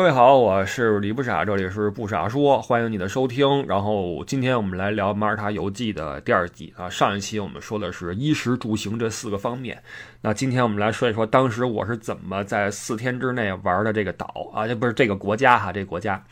各位好，我是李不傻，这里是不傻说，欢迎你的收听。然后今天我们来聊《马耳他游记》的第二季啊。上一期我们说的是衣食住行这四个方面，那今天我们来说一说当时我是怎么在四天之内玩的这个岛啊，这不是这个国家哈，这国家。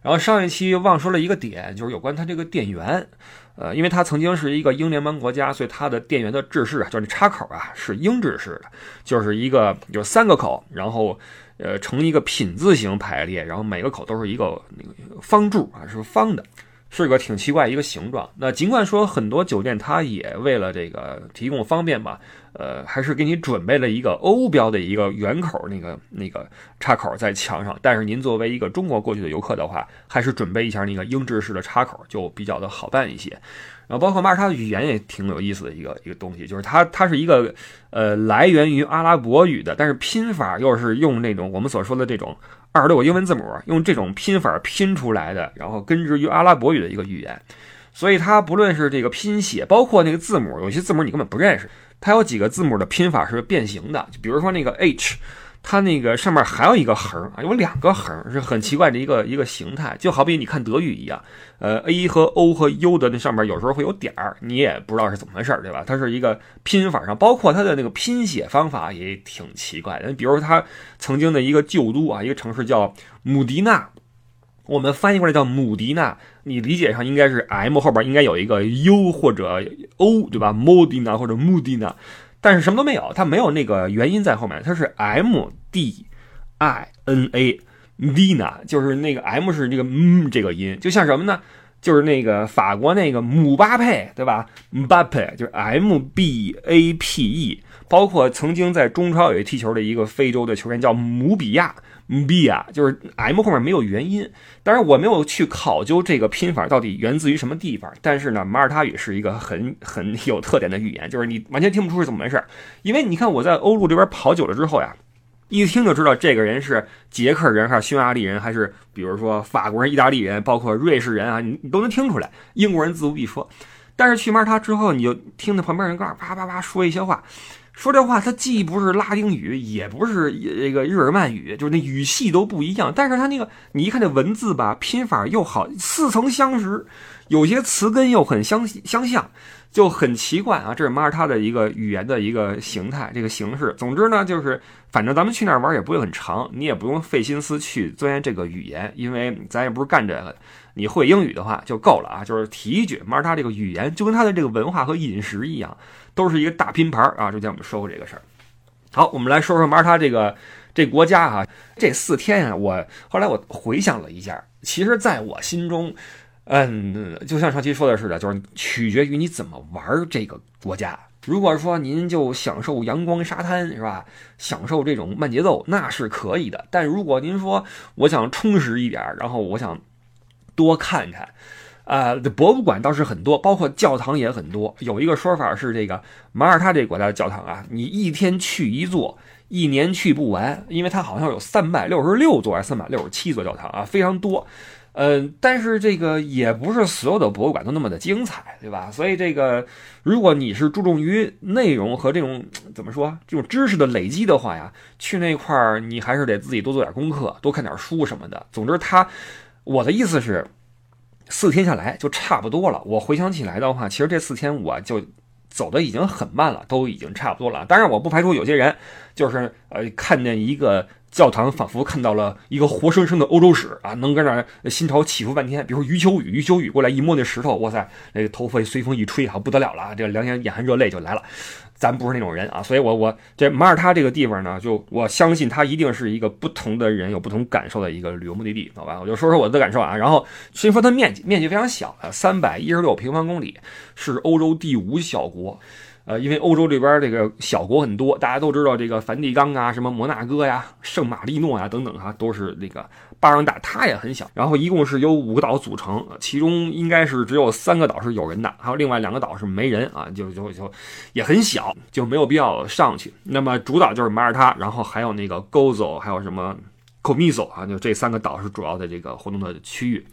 然后上一期忘说了一个点，就是有关它这个电源，呃，因为它曾经是一个英联邦国家，所以它的电源的制式啊，就是插口啊是英制式的，就是一个有三个口，然后。呃，成一个品字形排列，然后每个口都是一个那个方柱啊，是方的，是个挺奇怪一个形状。那尽管说很多酒店它也为了这个提供方便吧，呃，还是给你准备了一个欧标的一个圆口那个那个插口在墙上。但是您作为一个中国过去的游客的话，还是准备一下那个英制式的插口，就比较的好办一些。然后包括马耳他的语言也挺有意思的一个一个东西，就是它它是一个呃来源于阿拉伯语的，但是拼法又是用那种我们所说的这种二十六个英文字母，用这种拼法拼出来的，然后根植于阿拉伯语的一个语言，所以它不论是这个拼写，包括那个字母，有些字母你根本不认识，它有几个字母的拼法是变形的，就比如说那个 H。它那个上面还有一个横啊，有两个横，是很奇怪的一个一个形态，就好比你看德语一样，呃，A 和 O 和 U 的那上面有时候会有点儿，你也不知道是怎么回事儿，对吧？它是一个拼法上，包括它的那个拼写方法也挺奇怪的。比如说它曾经的一个旧都啊，一个城市叫姆迪纳，我们翻译过来叫姆迪纳，你理解上应该是 M 后边应该有一个 U 或者 O，对吧？莫迪纳或者穆迪纳。但是什么都没有，它没有那个元音在后面，它是 M D I N A，Dina，就是那个 M 是这个嗯这个音，就像什么呢？就是那个法国那个姆巴佩，对吧？姆巴佩就是 M B A P E，包括曾经在中超也踢球的一个非洲的球员叫姆比亚。B 啊，就是 M 后面没有元音，当然我没有去考究这个拼法到底源自于什么地方。但是呢，马耳他语是一个很很有特点的语言，就是你完全听不出是怎么回事。因为你看我在欧陆这边跑久了之后呀，一听就知道这个人是捷克人还是匈牙利人，还是比如说法国人、意大利人，包括瑞士人啊，你你都能听出来。英国人自不必说，但是去马耳他之后，你就听那旁边人告诉啪啪啪说一些话。说这话，它既不是拉丁语，也不是这个日耳曼语，就是那语系都不一样。但是它那个，你一看这文字吧，拼法又好，似曾相识，有些词根又很相相像，就很奇怪啊。这是马耳他的一个语言的一个形态，这个形式。总之呢，就是反正咱们去那儿玩也不会很长，你也不用费心思去钻研这个语言，因为咱也不是干这个。你会英语的话就够了啊，就是提一句，马耳他这个语言就跟它的这个文化和饮食一样。都是一个大拼盘啊！之前我们说过这个事儿。好，我们来说说马耳他这个这国家啊。这四天啊，我后来我回想了一下，其实在我心中，嗯，就像上期说的似的，就是取决于你怎么玩这个国家。如果说您就享受阳光沙滩是吧，享受这种慢节奏，那是可以的。但如果您说我想充实一点，然后我想多看看。啊，博物馆倒是很多，包括教堂也很多。有一个说法是，这个马耳他这个国家的教堂啊，你一天去一座，一年去不完，因为它好像有三百六十六座还是三百六十七座教堂啊，非常多。嗯，但是这个也不是所有的博物馆都那么的精彩，对吧？所以这个，如果你是注重于内容和这种怎么说，这种知识的累积的话呀，去那块儿你还是得自己多做点功课，多看点书什么的。总之，他我的意思是。四天下来就差不多了。我回想起来的话，其实这四天我就走的已经很慢了，都已经差不多了。当然，我不排除有些人就是呃看见一个教堂，仿佛看到了一个活生生的欧洲史啊，能跟那心潮起伏半天。比如余秋雨，余秋雨过来一摸那石头，哇塞，那个头发随风一吹，好不得了了，这两眼眼含热泪就来了。咱不是那种人啊，所以我我这马耳他这个地方呢，就我相信它一定是一个不同的人有不同感受的一个旅游目的地，好吧？我就说说我的感受啊。然后先说它面积，面积非常小啊，三百一十六平方公里，是欧洲第五小国。呃，因为欧洲这边这个小国很多，大家都知道这个梵蒂冈啊，什么摩纳哥呀、圣马力诺呀等等哈，都是那个巴掌大，它也很小。然后一共是由五个岛组成，其中应该是只有三个岛是有人的，还有另外两个岛是没人啊，就就就也很小，就没有必要上去。那么主岛就是马耳他，然后还有那个 Gozo，还有什么 Comiso 啊，就这三个岛是主要的这个活动的区域。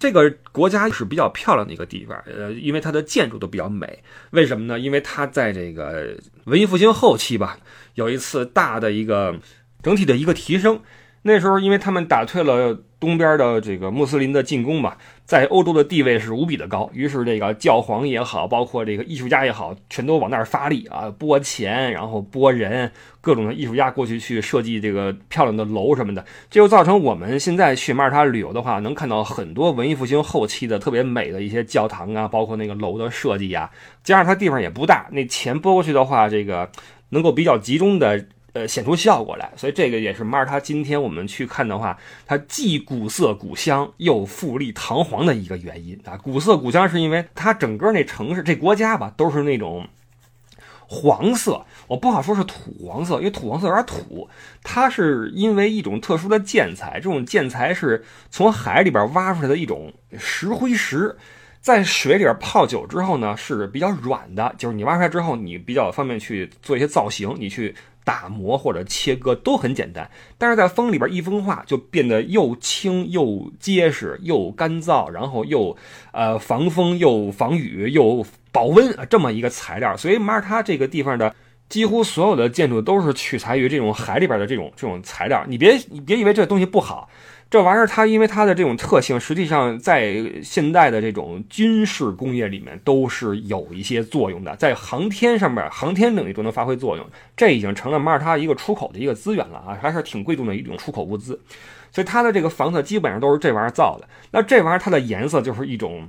这个国家是比较漂亮的一个地方，呃，因为它的建筑都比较美。为什么呢？因为它在这个文艺复兴后期吧，有一次大的一个整体的一个提升。那时候，因为他们打退了东边的这个穆斯林的进攻吧，在欧洲的地位是无比的高。于是，这个教皇也好，包括这个艺术家也好，全都往那儿发力啊，拨钱，然后拨人，各种的艺术家过去去设计这个漂亮的楼什么的。这就造成我们现在去马耳他旅游的话，能看到很多文艺复兴后期的特别美的一些教堂啊，包括那个楼的设计啊。加上它地方也不大，那钱拨过去的话，这个能够比较集中的。呃，显出效果来，所以这个也是马耳他今天我们去看的话，它既古色古香又富丽堂皇的一个原因啊。古色古香是因为它整个那城市、这国家吧，都是那种黄色，我不好说是土黄色，因为土黄色有点土。它是因为一种特殊的建材，这种建材是从海里边挖出来的一种石灰石，在水里边泡久之后呢，是比较软的，就是你挖出来之后，你比较方便去做一些造型，你去。打磨或者切割都很简单，但是在风里边一风化就变得又轻又结实又干燥，然后又呃防风又防雨又保温啊这么一个材料，所以马耳他这个地方的几乎所有的建筑都是取材于这种海里边的这种这种材料。你别你别以为这东西不好。这玩意儿它因为它的这种特性，实际上在现代的这种军事工业里面都是有一些作用的，在航天上面、航天领域都能发挥作用。这已经成了马耳他一个出口的一个资源了啊，还是挺贵重的一种出口物资。所以它的这个房子基本上都是这玩意儿造的。那这玩意儿它的颜色就是一种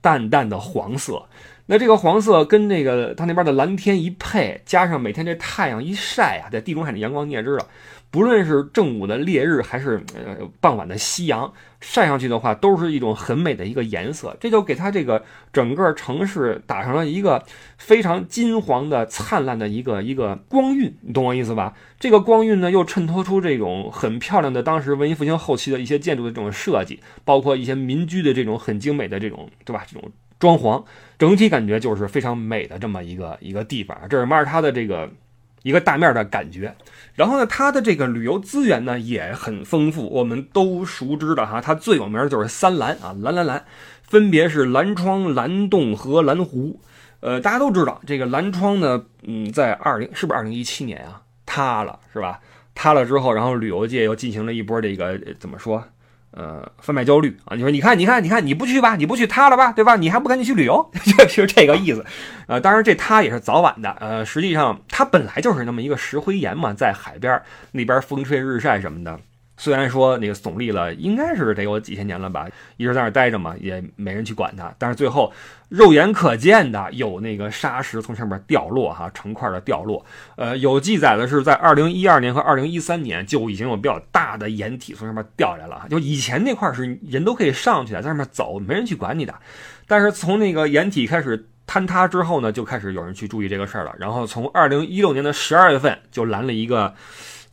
淡淡的黄色。那这个黄色跟那个它那边的蓝天一配，加上每天这太阳一晒啊，在地中海的阳光你也知道。不论是正午的烈日，还是呃傍晚的夕阳，晒上去的话，都是一种很美的一个颜色。这就给它这个整个城市打上了一个非常金黄的、灿烂的一个一个光晕，你懂我意思吧？这个光晕呢，又衬托出这种很漂亮的当时文艺复兴后期的一些建筑的这种设计，包括一些民居的这种很精美的这种，对吧？这种装潢，整体感觉就是非常美的这么一个一个地方。这是马耳他的这个。一个大面的感觉，然后呢，它的这个旅游资源呢也很丰富，我们都熟知的哈，它最有名的就是三蓝啊，蓝蓝蓝，分别是蓝窗、蓝洞和蓝湖。呃，大家都知道这个蓝窗呢，嗯，在二零是不是二零一七年啊塌了是吧？塌了之后，然后旅游界又进行了一波这个怎么说？呃，贩卖焦虑啊！你说，你看，你看，你看，你不去吧，你不去塌了吧，对吧？你还不赶紧去旅游，就是这个意思。呃，当然这塌也是早晚的。呃，实际上它本来就是那么一个石灰岩嘛，在海边那边风吹日晒什么的。虽然说那个耸立了，应该是得有几千年了吧，一直在那待着嘛，也没人去管它。但是最后肉眼可见的有那个沙石从上面掉落，哈，成块的掉落。呃，有记载的是在二零一二年和二零一三年就已经有比较大的岩体从上面掉下来了。就以前那块是人都可以上去的，在上面走，没人去管你的。但是从那个岩体开始坍塌之后呢，就开始有人去注意这个事儿了。然后从二零一六年的十二月份就拦了一个。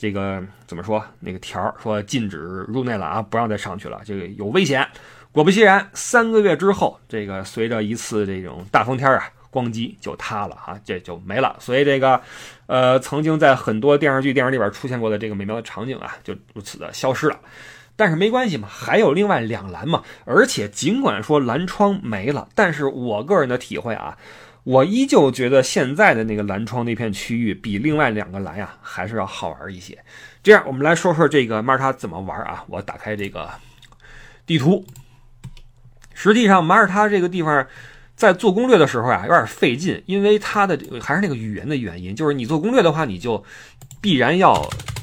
这个怎么说？那个条儿说禁止入内了啊，不让再上去了，这个有危险。果不其然，三个月之后，这个随着一次这种大风天啊，咣叽就塌了啊，这就没了。所以这个，呃，曾经在很多电视剧、电影里边出现过的这个美妙的场景啊，就如此的消失了。但是没关系嘛，还有另外两栏嘛。而且尽管说蓝窗没了，但是我个人的体会啊。我依旧觉得现在的那个蓝窗那片区域比另外两个蓝呀还是要好玩一些。这样，我们来说说这个马耳他怎么玩啊？我打开这个地图。实际上，马耳他这个地方在做攻略的时候啊，有点费劲，因为它的还是那个语言的原因，就是你做攻略的话，你就必然要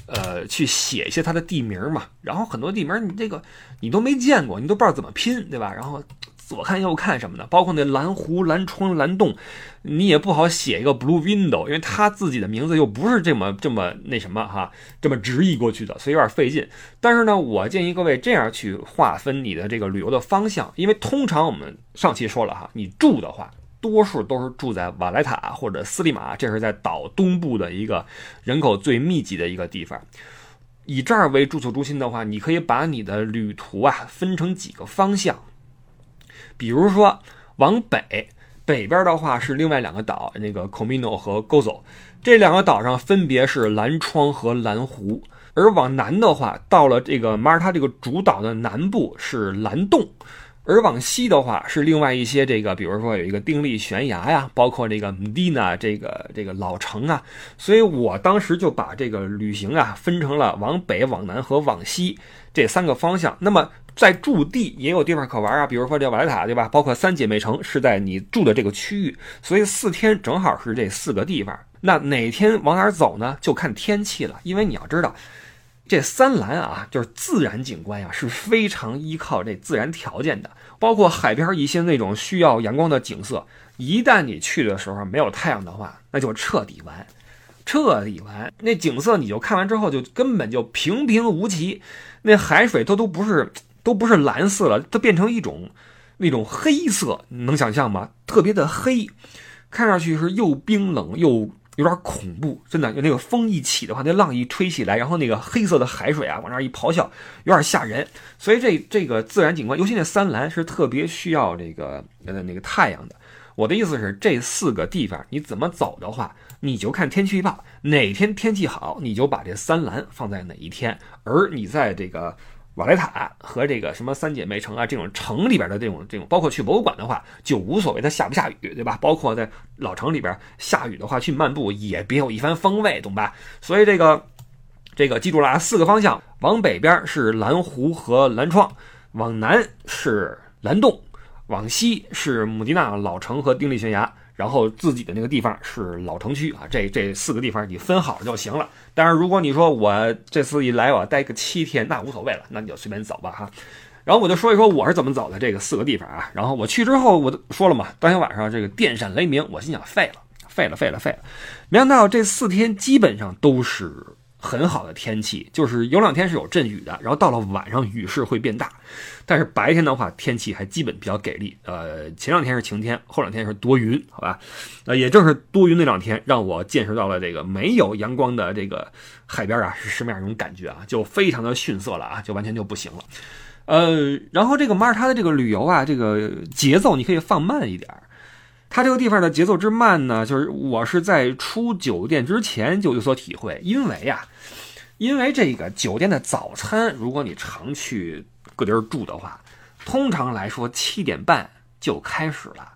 呃去写一些它的地名嘛。然后很多地名你这个你都没见过，你都不知道怎么拼，对吧？然后。左看右看什么的，包括那蓝湖、蓝窗、蓝洞，你也不好写一个 blue window，因为他自己的名字又不是这么这么那什么哈，这么直译过去的，所以有点费劲。但是呢，我建议各位这样去划分你的这个旅游的方向，因为通常我们上期说了哈，你住的话，多数都是住在瓦莱塔或者斯利马，这是在岛东部的一个人口最密集的一个地方。以这儿为住宿中心的话，你可以把你的旅途啊分成几个方向。比如说往北，北边的话是另外两个岛，那个 Comino 和 Gozo，这两个岛上分别是蓝窗和蓝湖。而往南的话，到了这个马耳他这个主岛的南部是蓝洞，而往西的话是另外一些这个，比如说有一个定力悬崖呀，包括这个 Medina 这个这个老城啊，所以我当时就把这个旅行啊分成了往北、往南和往西这三个方向。那么在驻地也有地方可玩啊，比如说这瓦莱塔对吧？包括三姐妹城是在你住的这个区域，所以四天正好是这四个地方。那哪天往哪儿走呢？就看天气了，因为你要知道。这三蓝啊，就是自然景观呀，是非常依靠这自然条件的。包括海边一些那种需要阳光的景色，一旦你去的时候没有太阳的话，那就彻底完，彻底完。那景色你就看完之后就根本就平平无奇，那海水它都不是都不是蓝色了，它变成一种那种黑色，你能想象吗？特别的黑，看上去是又冰冷又。有点恐怖，真的，有那个风一起的话，那浪一吹起来，然后那个黑色的海水啊往那一咆哮，有点吓人。所以这这个自然景观，尤其那三蓝是特别需要这个呃那个太阳的。我的意思是，这四个地方你怎么走的话，你就看天气预报，哪天天气好，你就把这三蓝放在哪一天，而你在这个。瓦莱塔和这个什么三姐妹城啊，这种城里边的这种这种，包括去博物馆的话，就无所谓它下不下雨，对吧？包括在老城里边下雨的话，去漫步也别有一番风味，懂吧？所以这个这个记住了啊，四个方向，往北边是蓝湖和蓝窗，往南是蓝洞，往西是姆迪纳老城和丁力悬崖。然后自己的那个地方是老城区啊，这这四个地方你分好就行了。但是如果你说我这次一来我待个七天，那无所谓了，那你就随便走吧哈。然后我就说一说我是怎么走的这个四个地方啊。然后我去之后，我都说了嘛，当天晚上这个电闪雷鸣，我心想废了，废了，废了，废了。没想到这四天基本上都是。很好的天气，就是有两天是有阵雨的，然后到了晚上雨势会变大，但是白天的话天气还基本比较给力。呃，前两天是晴天，后两天是多云，好吧？呃，也正是多云那两天，让我见识到了这个没有阳光的这个海边啊是什么样一种感觉啊，就非常的逊色了啊，就完全就不行了。呃，然后这个马耳他的这个旅游啊，这个节奏你可以放慢一点。它这个地方的节奏之慢呢，就是我是在出酒店之前就有所体会，因为呀，因为这个酒店的早餐，如果你常去各地儿住的话，通常来说七点半就开始了，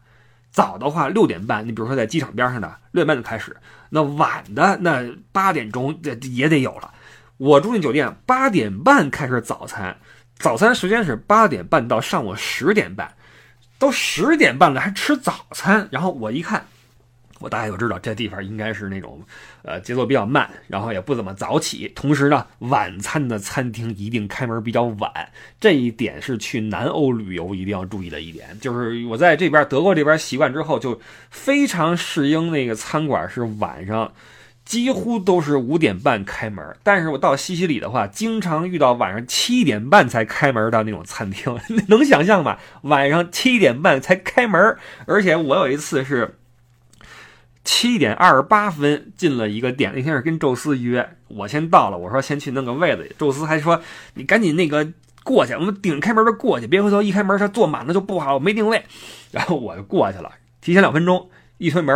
早的话六点半，你比如说在机场边上的六点半就开始，那晚的那八点钟这也得有了。我住进酒店八点半开始早餐，早餐时间是八点半到上午十点半。都十点半了，还吃早餐。然后我一看，我大概就知道这地方应该是那种，呃，节奏比较慢，然后也不怎么早起。同时呢，晚餐的餐厅一定开门比较晚。这一点是去南欧旅游一定要注意的一点。就是我在这边德国这边习惯之后，就非常适应那个餐馆是晚上。几乎都是五点半开门，但是我到西西里的话，经常遇到晚上七点半才开门的那种餐厅，能想象吗？晚上七点半才开门，而且我有一次是七点二十八分进了一个店，那天是跟宙斯约，我先到了，我说先去弄个位子，宙斯还说你赶紧那个过去，我们顶开门的过去，别回头一开门他坐满了就不好，没定位，然后我就过去了，提前两分钟一推门，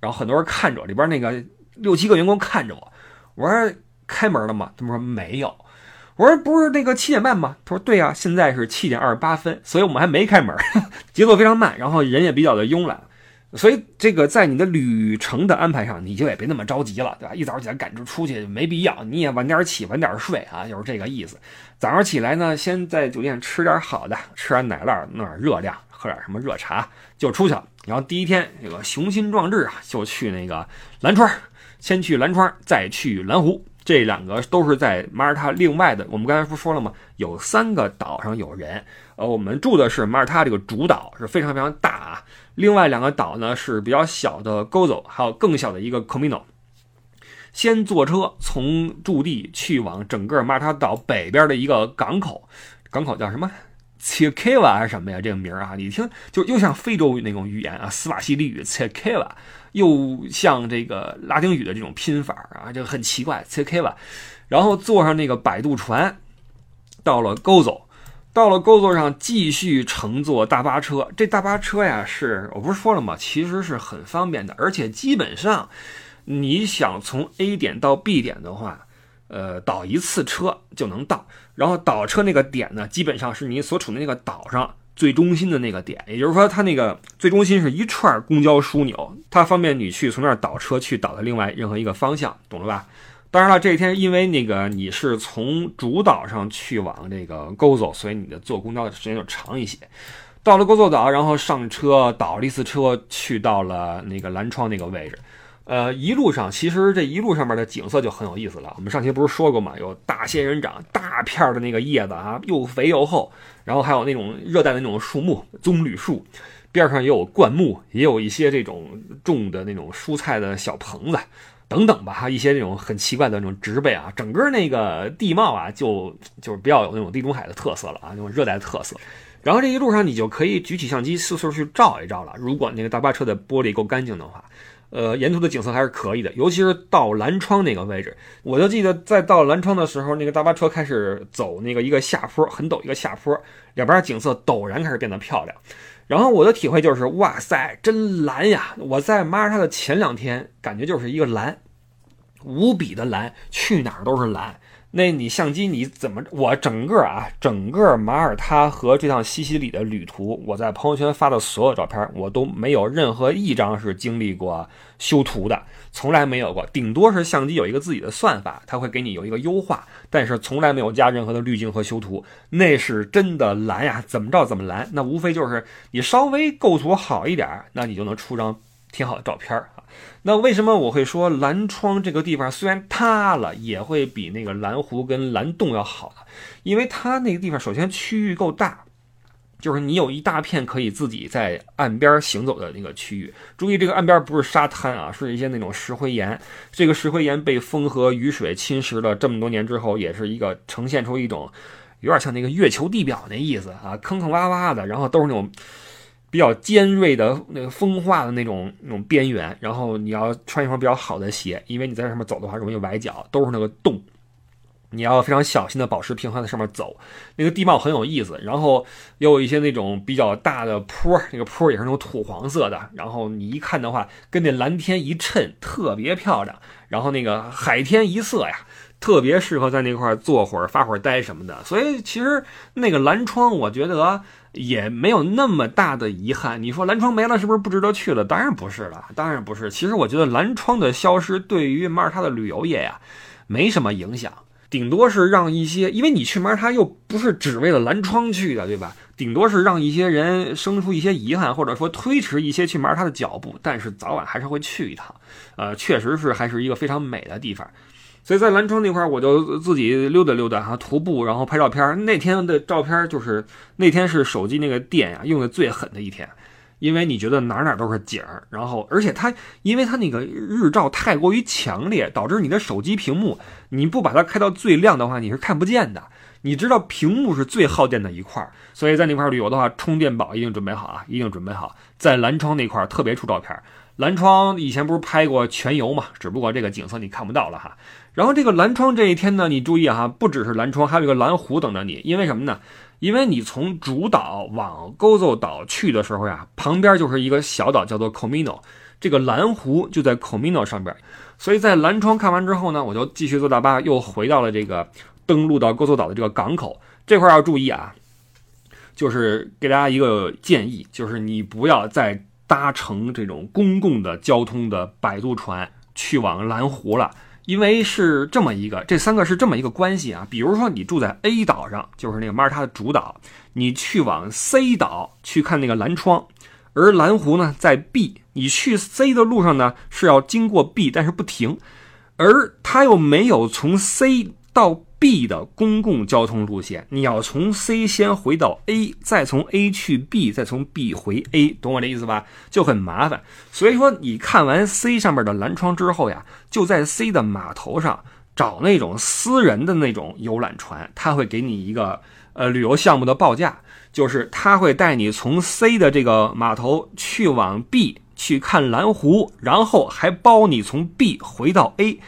然后很多人看着里边那个。六七个员工看着我，我说开门了吗？他们说没有。我说不是那个七点半吗？他说对呀，现在是七点二十八分，所以我们还没开门，节奏非常慢，然后人也比较的慵懒，所以这个在你的旅程的安排上，你就也别那么着急了，对吧？一早起来赶着出去没必要，你也晚点起，晚点睡啊，就是这个意思。早上起来呢，先在酒店吃点好的，吃点奶酪，弄点热量，喝点什么热茶，就出去了。然后第一天这个雄心壮志啊，就去那个蓝川。先去蓝川，再去蓝湖，这两个都是在马耳他另外的。我们刚才不说了吗？有三个岛上有人。呃，我们住的是马耳他这个主岛，是非常非常大啊。另外两个岛呢是比较小的 Gozo，还有更小的一个 Comino。先坐车从驻地去往整个马耳他岛北边的一个港口，港口叫什么？切克瓦还是什么呀？这个名儿啊，你听就又像非洲那种语言啊，斯瓦西里语切克瓦，又像这个拉丁语的这种拼法啊，就很奇怪。切克瓦，然后坐上那个摆渡船，到了沟走，到了沟走上继续乘坐大巴车。这大巴车呀，是我不是说了吗？其实是很方便的，而且基本上你想从 A 点到 B 点的话。呃，倒一次车就能到，然后倒车那个点呢，基本上是你所处的那个岛上最中心的那个点，也就是说，它那个最中心是一串公交枢纽，它方便你去从那儿倒车去倒到另外任何一个方向，懂了吧？当然了，这一天因为那个你是从主岛上去往这个 Gozo，所以你的坐公交的时间就长一些。到了 go 坐岛，然后上车倒了一次车，去到了那个蓝窗那个位置。呃，一路上其实这一路上面的景色就很有意思了。我们上期不是说过嘛，有大仙人掌，大片的那个叶子啊，又肥又厚，然后还有那种热带的那种树木，棕榈树，边上也有灌木，也有一些这种种的那种蔬菜的小棚子。等等吧，哈，一些那种很奇怪的那种植被啊，整个那个地貌啊，就就是比较有那种地中海的特色了啊，那种热带的特色。然后这一路上你就可以举起相机四处去照一照了。如果那个大巴车的玻璃够干净的话，呃，沿途的景色还是可以的，尤其是到蓝窗那个位置，我就记得在到蓝窗的时候，那个大巴车开始走那个一个下坡，很陡一个下坡，两边景色陡然开始变得漂亮。然后我的体会就是，哇塞，真蓝呀！我在马耳他的前两天，感觉就是一个蓝，无比的蓝，去哪儿都是蓝。那你相机你怎么？我整个啊，整个马耳他和这趟西西里的旅途，我在朋友圈发的所有照片，我都没有任何一张是经历过修图的，从来没有过。顶多是相机有一个自己的算法，它会给你有一个优化，但是从来没有加任何的滤镜和修图。那是真的蓝呀，怎么着怎么蓝？那无非就是你稍微构图好一点，那你就能出张挺好的照片啊。那为什么我会说蓝窗这个地方虽然塌了，也会比那个蓝湖跟蓝洞要好呢？因为它那个地方首先区域够大，就是你有一大片可以自己在岸边行走的那个区域。注意，这个岸边不是沙滩啊，是一些那种石灰岩。这个石灰岩被风和雨水侵蚀了这么多年之后，也是一个呈现出一种有点像那个月球地表那意思啊，坑坑洼洼的，然后都是那种。比较尖锐的那个风化的那种那种边缘，然后你要穿一双比较好的鞋，因为你在上面走的话容易崴脚，都是那个洞，你要非常小心的保持平衡在上面走。那个地貌很有意思，然后也有一些那种比较大的坡，那个坡也是那种土黄色的，然后你一看的话，跟那蓝天一衬，特别漂亮。然后那个海天一色呀，特别适合在那块坐会儿发会儿呆什么的。所以其实那个蓝窗，我觉得。也没有那么大的遗憾。你说蓝窗没了，是不是不值得去了？当然不是了，当然不是。其实我觉得蓝窗的消失对于马耳他的旅游业呀，没什么影响，顶多是让一些，因为你去马耳他又不是只为了蓝窗去的，对吧？顶多是让一些人生出一些遗憾，或者说推迟一些去马耳他的脚步，但是早晚还是会去一趟。呃，确实是还是一个非常美的地方。所以在蓝窗那块，我就自己溜达溜达哈，徒步，然后拍照片。那天的照片就是那天是手机那个电呀用的最狠的一天，因为你觉得哪哪都是景儿，然后而且它因为它那个日照太过于强烈，导致你的手机屏幕你不把它开到最亮的话，你是看不见的。你知道屏幕是最耗电的一块儿，所以在那块旅游的话，充电宝一定准备好啊，一定准备好。在蓝窗那块儿特别出照片。蓝窗以前不是拍过全游嘛，只不过这个景色你看不到了哈。然后这个蓝窗这一天呢，你注意哈，不只是蓝窗，还有一个蓝湖等着你。因为什么呢？因为你从主岛往 Gozo 岛去的时候呀，旁边就是一个小岛叫做 Comino，这个蓝湖就在 Comino 上边。所以在蓝窗看完之后呢，我就继续坐大巴又回到了这个登陆到 Gozo 岛的这个港口。这块要注意啊，就是给大家一个建议，就是你不要再。搭乘这种公共的交通的摆渡船去往蓝湖了，因为是这么一个，这三个是这么一个关系啊。比如说你住在 A 岛上，就是那个马耳他的主岛，你去往 C 岛去看那个蓝窗，而蓝湖呢在 B，你去 C 的路上呢是要经过 B，但是不停，而它又没有从 C 到。B 的公共交通路线，你要从 C 先回到 A，再从 A 去 B，再从 B 回 A，懂我这意思吧？就很麻烦。所以说，你看完 C 上面的蓝窗之后呀，就在 C 的码头上找那种私人的那种游览船，他会给你一个呃旅游项目的报价，就是他会带你从 C 的这个码头去往 B 去看蓝湖，然后还包你从 B 回到 A。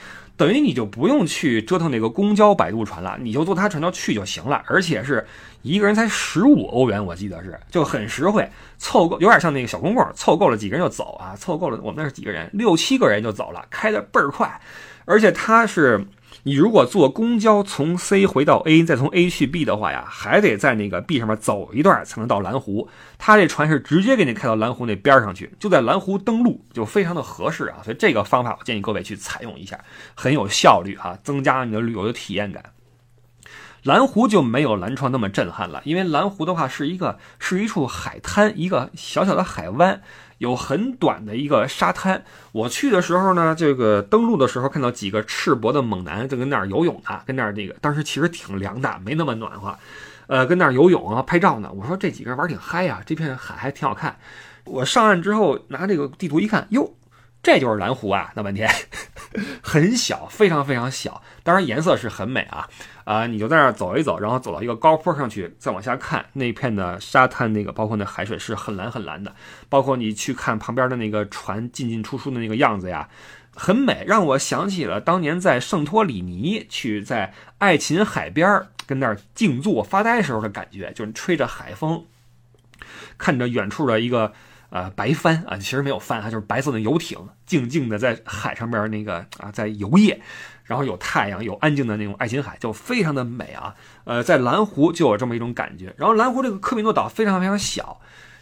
等于你就不用去折腾那个公交摆渡船了，你就坐他船就去就行了，而且是一个人才十五欧元，我记得是就很实惠，凑够有点像那个小公共，凑够了几个人就走啊，凑够了我们那是几个人，六七个人就走了，开的倍儿快，而且他是你如果坐公交从 C 回到 A，再从 A 去 B 的话呀，还得在那个 B 上面走一段才能到蓝湖。他这船是直接给你开到蓝湖那边上去，就在蓝湖登陆，就非常的合适啊。所以这个方法我建议各位去采用一下，很有效率啊，增加你的旅游的体验感。蓝湖就没有蓝窗那么震撼了，因为蓝湖的话是一个是一处海滩，一个小小的海湾。有很短的一个沙滩，我去的时候呢，这个登陆的时候看到几个赤膊的猛男就跟那儿游泳呢，跟那儿这个当时其实挺凉的，没那么暖和，呃，跟那儿游泳啊拍照呢。我说这几个人玩挺嗨呀，这片海还挺好看。我上岸之后拿这个地图一看，哟。这就是蓝湖啊，闹半天，很小，非常非常小，当然颜色是很美啊啊！你就在那儿走一走，然后走到一个高坡上去，再往下看那片的沙滩，那个包括那海水是很蓝很蓝的，包括你去看旁边的那个船进进出出的那个样子呀，很美，让我想起了当年在圣托里尼去在爱琴海边跟那儿静坐发呆时候的感觉，就是吹着海风，看着远处的一个。呃，白帆啊，其实没有帆，啊就是白色的游艇，静静的在海上边儿那个啊，在游曳，然后有太阳，有安静的那种爱琴海，就非常的美啊。呃，在蓝湖就有这么一种感觉。然后蓝湖这个科米诺岛非常非常小，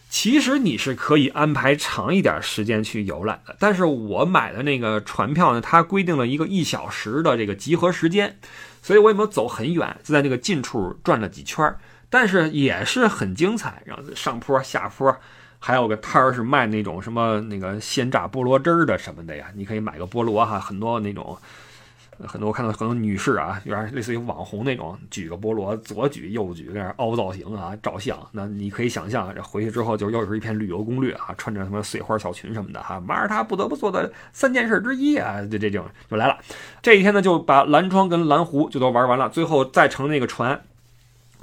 其实你是可以安排长一点时间去游览的。但是我买的那个船票呢，它规定了一个一小时的这个集合时间，所以我也没有走很远，就在那个近处转了几圈儿，但是也是很精彩，然后上坡下坡。还有个摊儿是卖那种什么那个鲜榨菠萝汁儿的什么的呀，你可以买个菠萝哈，很多那种，很多我看到很多女士啊，有点类似于网红那种，举个菠萝左举右举，在那凹造型啊，照相。那你可以想象，这回去之后就又是一篇旅游攻略啊，穿着什么碎花小裙什么的哈，马耳他不得不做的三件事之一啊，这这种就来了。这一天呢，就把蓝窗跟蓝湖就都玩完了，最后再乘那个船。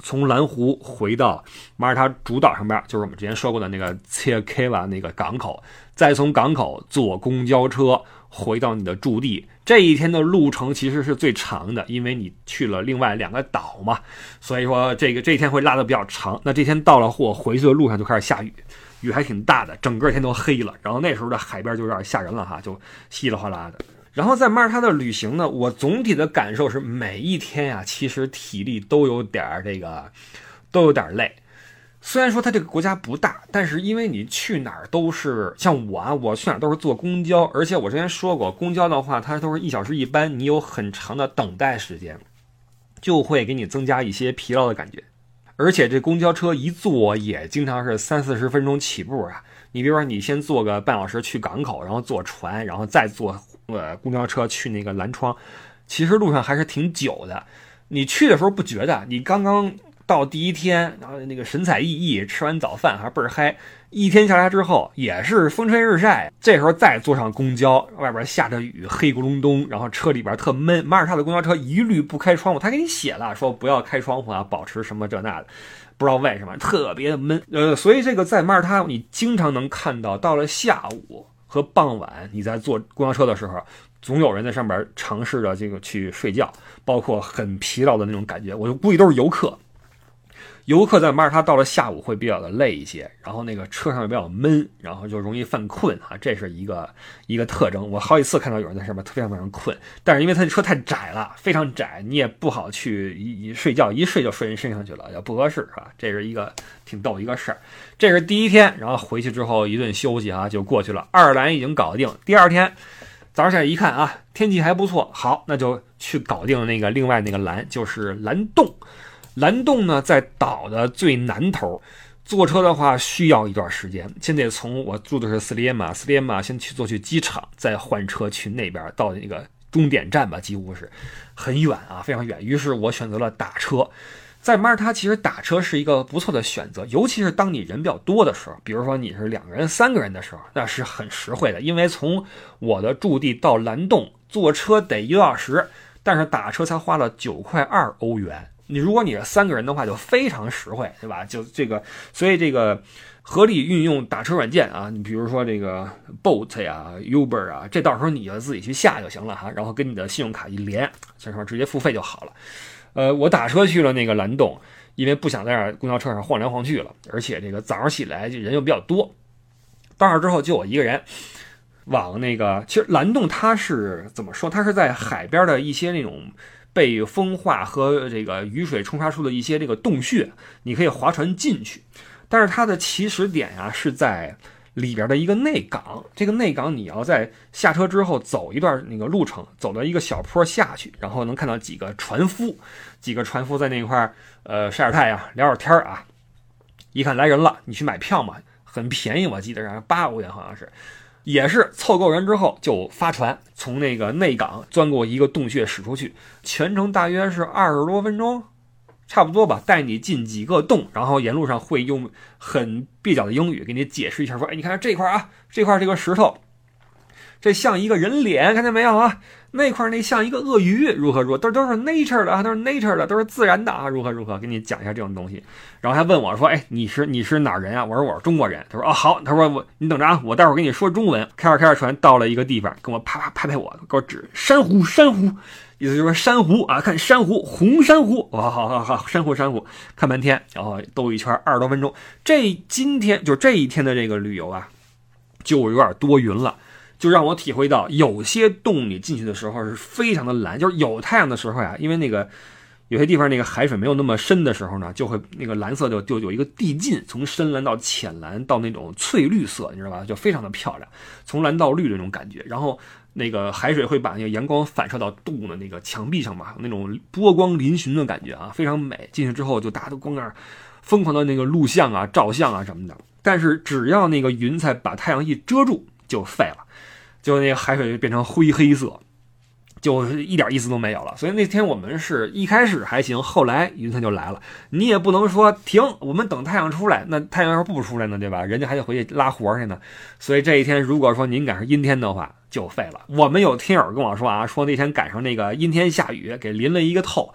从蓝湖回到马耳他主岛上边，就是我们之前说过的那个切凯瓦那个港口，再从港口坐公交车回到你的驻地。这一天的路程其实是最长的，因为你去了另外两个岛嘛，所以说这个这一天会拉的比较长。那这天到了货回去的路上就开始下雨，雨还挺大的，整个天都黑了。然后那时候的海边就有点吓人了哈，就稀里哗啦的。然后在马耳他的旅行呢，我总体的感受是每一天呀，其实体力都有点儿这个，都有点累。虽然说它这个国家不大，但是因为你去哪儿都是像我啊，我去哪儿都是坐公交，而且我之前说过，公交的话它都是一小时一班，你有很长的等待时间，就会给你增加一些疲劳的感觉。而且这公交车一坐也经常是三四十分钟起步啊。你比如说，你先坐个半小时去港口，然后坐船，然后再坐呃公交车去那个蓝窗，其实路上还是挺久的。你去的时候不觉得？你刚刚到第一天，然后那个神采奕奕，吃完早饭还倍儿嗨。一天下来之后，也是风吹日晒。这时候再坐上公交，外边下着雨，黑咕隆咚，然后车里边特闷。马耳他的公交车一律不开窗户，他给你写了，说不要开窗户啊，保持什么这那的。不知道为什么特别的闷，呃，所以这个在马耳他，你经常能看到，到了下午和傍晚，你在坐公交车的时候，总有人在上边尝试着这个去睡觉，包括很疲劳的那种感觉，我就估计都是游客。游客在马耳他到了下午会比较的累一些，然后那个车上也比较闷，然后就容易犯困啊，这是一个一个特征。我好几次看到有人在上面特别非常困，但是因为他的车太窄了，非常窄，你也不好去一一睡觉，一睡就睡人身上去了，也不合适，是吧？这是一个挺逗一个事儿。这是第一天，然后回去之后一顿休息啊，就过去了。爱尔兰已经搞定，第二天早上起来一看啊，天气还不错，好，那就去搞定那个另外那个蓝，就是蓝洞。蓝洞呢，在岛的最南头，坐车的话需要一段时间，先得从我住的是斯里耶马，斯里耶马先去坐去机场，再换车去那边到那个终点站吧，几乎是很远啊，非常远。于是我选择了打车，在马耳他其实打车是一个不错的选择，尤其是当你人比较多的时候，比如说你是两个人、三个人的时候，那是很实惠的，因为从我的驻地到蓝洞坐车得一个小时，但是打车才花了九块二欧元。你如果你是三个人的话，就非常实惠，对吧？就这个，所以这个合理运用打车软件啊，你比如说这个 Boat 呀、Uber 啊，这到时候你就自己去下就行了哈，然后跟你的信用卡一连，所以说直接付费就好了。呃，我打车去了那个蓝洞，因为不想在这公交车上晃来晃去了，而且这个早上起来就人又比较多，到那之后就我一个人。往那个，其实蓝洞它是怎么说？它是在海边的一些那种被风化和这个雨水冲刷出的一些这个洞穴，你可以划船进去。但是它的起始点呀是在里边的一个内港，这个内港你要在下车之后走一段那个路程，走到一个小坡下去，然后能看到几个船夫，几个船夫在那块呃晒着太阳聊会儿天啊。一看来人了，你去买票嘛，很便宜，我记得是八欧元好像是。也是凑够人之后就发船，从那个内港钻过一个洞穴驶出去，全程大约是二十多分钟，差不多吧。带你进几个洞，然后沿路上会用很蹩脚的英语给你解释一下，说：“哎，你看这块啊，这块这个石头。”这像一个人脸，看见没有啊？那块那像一个鳄鱼，如何如何，都都是 nature 的啊，都是 nature 的，都是自然的啊，如何如何，给你讲一下这种东西。然后还问我说：“哎，你是你是哪人啊？”我说：“我是中国人。”他说：“哦，好。”他说：“我你等着啊，我待会儿给你说中文。”开着开着船到了一个地方，跟我啪啪拍拍我，给我指珊瑚珊瑚，意思就是珊瑚啊，看珊瑚红珊瑚，哇，好好好，珊瑚珊瑚，看半天，然后兜一圈二十多分钟。这今天就这一天的这个旅游啊，就有点多云了。就让我体会到，有些洞你进去的时候是非常的蓝，就是有太阳的时候呀，因为那个有些地方那个海水没有那么深的时候呢，就会那个蓝色就就有一个递进，从深蓝到浅蓝到那种翠绿色，你知道吧？就非常的漂亮，从蓝到绿的那种感觉。然后那个海水会把那个阳光反射到洞的那个墙壁上嘛，那种波光粼粼的感觉啊，非常美。进去之后就大家都光那儿疯狂的那个录像啊、照相啊什么的。但是只要那个云彩把太阳一遮住，就废了。就那个海水就变成灰黑色，就一点意思都没有了。所以那天我们是一开始还行，后来云层就来了。你也不能说停，我们等太阳出来。那太阳要是不出来呢，对吧？人家还得回去拉活去呢。所以这一天如果说您赶上阴天的话，就废了。我们有听友跟我说啊，说那天赶上那个阴天下雨，给淋了一个透，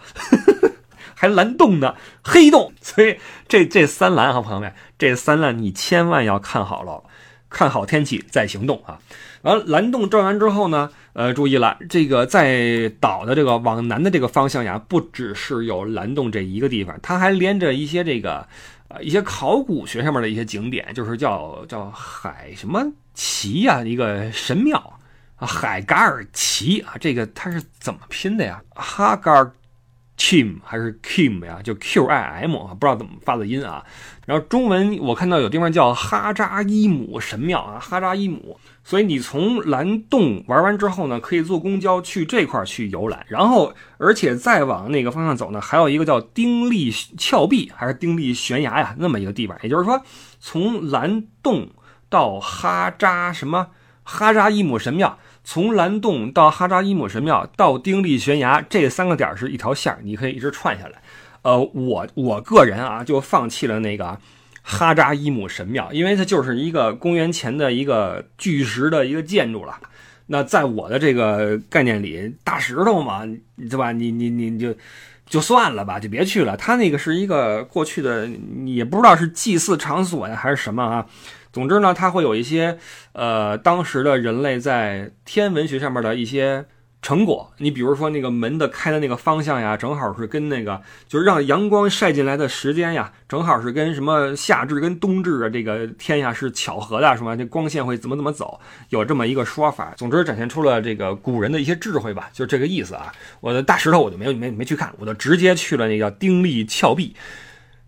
还蓝洞呢，黑洞。所以这这三蓝啊，朋友们，这三蓝你千万要看好了，看好天气再行动啊。完蓝洞转完之后呢，呃，注意了，这个在岛的这个往南的这个方向呀，不只是有蓝洞这一个地方，它还连着一些这个，呃，一些考古学上面的一些景点，就是叫叫海什么奇呀，一个神庙啊，海嘎尔奇啊，这个它是怎么拼的呀？哈嘎尔。Kim 还是 Kim 呀？就 Q I M 啊，不知道怎么发的音啊。然后中文我看到有地方叫哈扎伊姆神庙啊，哈扎伊姆。所以你从蓝洞玩完之后呢，可以坐公交去这块去游览。然后，而且再往那个方向走呢，还有一个叫丁力峭壁还是丁力悬崖呀，那么一个地方。也就是说，从蓝洞到哈扎什么哈扎伊姆神庙。从蓝洞到哈扎伊姆神庙到丁力悬崖这三个点是一条线，你可以一直串下来。呃，我我个人啊就放弃了那个哈扎伊姆神庙，因为它就是一个公元前的一个巨石的一个建筑了。那在我的这个概念里，大石头嘛，对吧？你你你就就算了吧，就别去了。它那个是一个过去的，也不知道是祭祀场所呀还是什么啊。总之呢，它会有一些，呃，当时的人类在天文学上面的一些成果。你比如说那个门的开的那个方向呀，正好是跟那个就是让阳光晒进来的时间呀，正好是跟什么夏至跟冬至的这个天呀是巧合的，是吧？这光线会怎么怎么走，有这么一个说法。总之展现出了这个古人的一些智慧吧，就这个意思啊。我的大石头我就没有没没去看，我就直接去了那个叫丁力峭壁。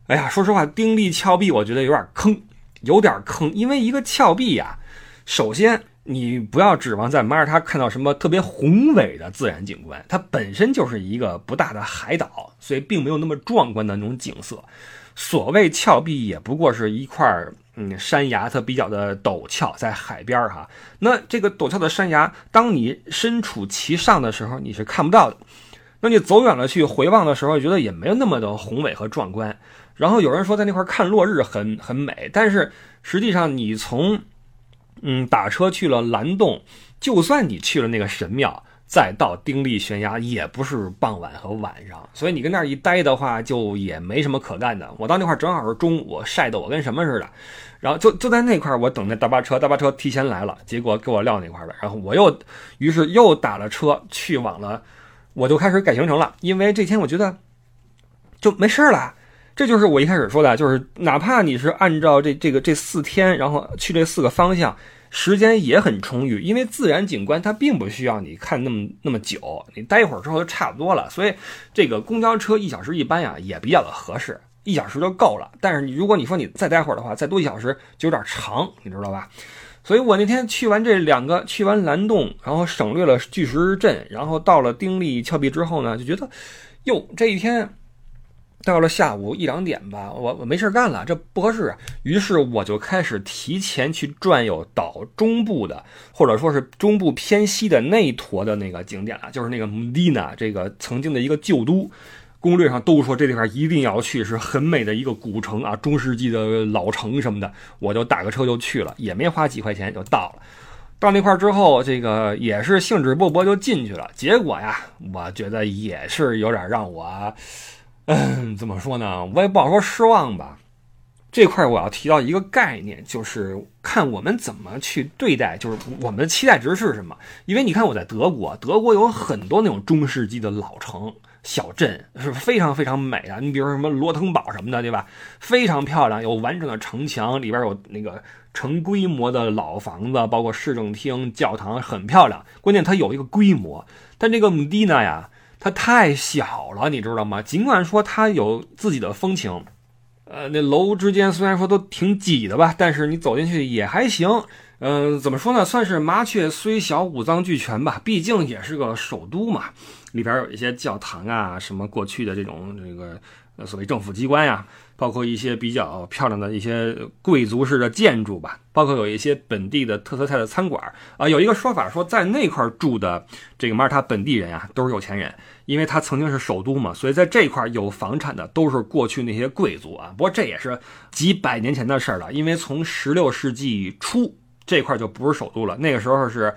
哎呀，说实话，丁力峭壁我觉得有点坑。有点坑，因为一个峭壁呀，首先你不要指望在马耳他看到什么特别宏伟的自然景观，它本身就是一个不大的海岛，所以并没有那么壮观的那种景色。所谓峭壁，也不过是一块嗯山崖，它比较的陡峭，在海边儿哈。那这个陡峭的山崖，当你身处其上的时候，你是看不到的。那你走远了去回望的时候，觉得也没有那么的宏伟和壮观。然后有人说在那块看落日很很美，但是实际上你从嗯打车去了蓝洞，就算你去了那个神庙，再到丁力悬崖，也不是傍晚和晚上，所以你跟那儿一待的话，就也没什么可干的。我到那块正好是中午，晒得我跟什么似的，然后就就在那块我等那大巴车，大巴车提前来了，结果给我撂那块了，然后我又于是又打了车去往了，我就开始改行程了，因为这天我觉得就没事了。这就是我一开始说的，就是哪怕你是按照这这个这四天，然后去这四个方向，时间也很充裕，因为自然景观它并不需要你看那么那么久，你待一会儿之后就差不多了。所以这个公交车一小时一班呀，也比较的合适，一小时就够了。但是你如果你说你再待会儿的话，再多一小时就有点长，你知道吧？所以我那天去完这两个，去完蓝洞，然后省略了巨石阵，然后到了丁力峭壁之后呢，就觉得，哟，这一天。到了下午一两点吧，我我没事干了，这不合适啊。于是我就开始提前去转悠岛中部的，或者说是中部偏西的那一坨的那个景点了，就是那个 Medina，这个曾经的一个旧都。攻略上都说这地方一定要去，是很美的一个古城啊，中世纪的老城什么的。我就打个车就去了，也没花几块钱就到了。到那块之后，这个也是兴致勃勃就进去了。结果呀，我觉得也是有点让我。嗯，怎么说呢？我也不好说失望吧。这块我要提到一个概念，就是看我们怎么去对待，就是我们的期待值是什么。因为你看我在德国，德国有很多那种中世纪的老城小镇，是非常非常美的。你比如什么罗滕堡什么的，对吧？非常漂亮，有完整的城墙，里边有那个成规模的老房子，包括市政厅、教堂，很漂亮。关键它有一个规模，但这个姆蒂娜呀。它太小了，你知道吗？尽管说它有自己的风情，呃，那楼之间虽然说都挺挤的吧，但是你走进去也还行。嗯，怎么说呢？算是麻雀虽小，五脏俱全吧。毕竟也是个首都嘛，里边有一些教堂啊，什么过去的这种这个所谓政府机关呀。包括一些比较漂亮的一些贵族式的建筑吧，包括有一些本地的特色菜的餐馆啊。有一个说法说，在那块住的这个马耳他本地人啊，都是有钱人，因为他曾经是首都嘛，所以在这块有房产的都是过去那些贵族啊。不过这也是几百年前的事儿了，因为从十六世纪初这块就不是首都了，那个时候是。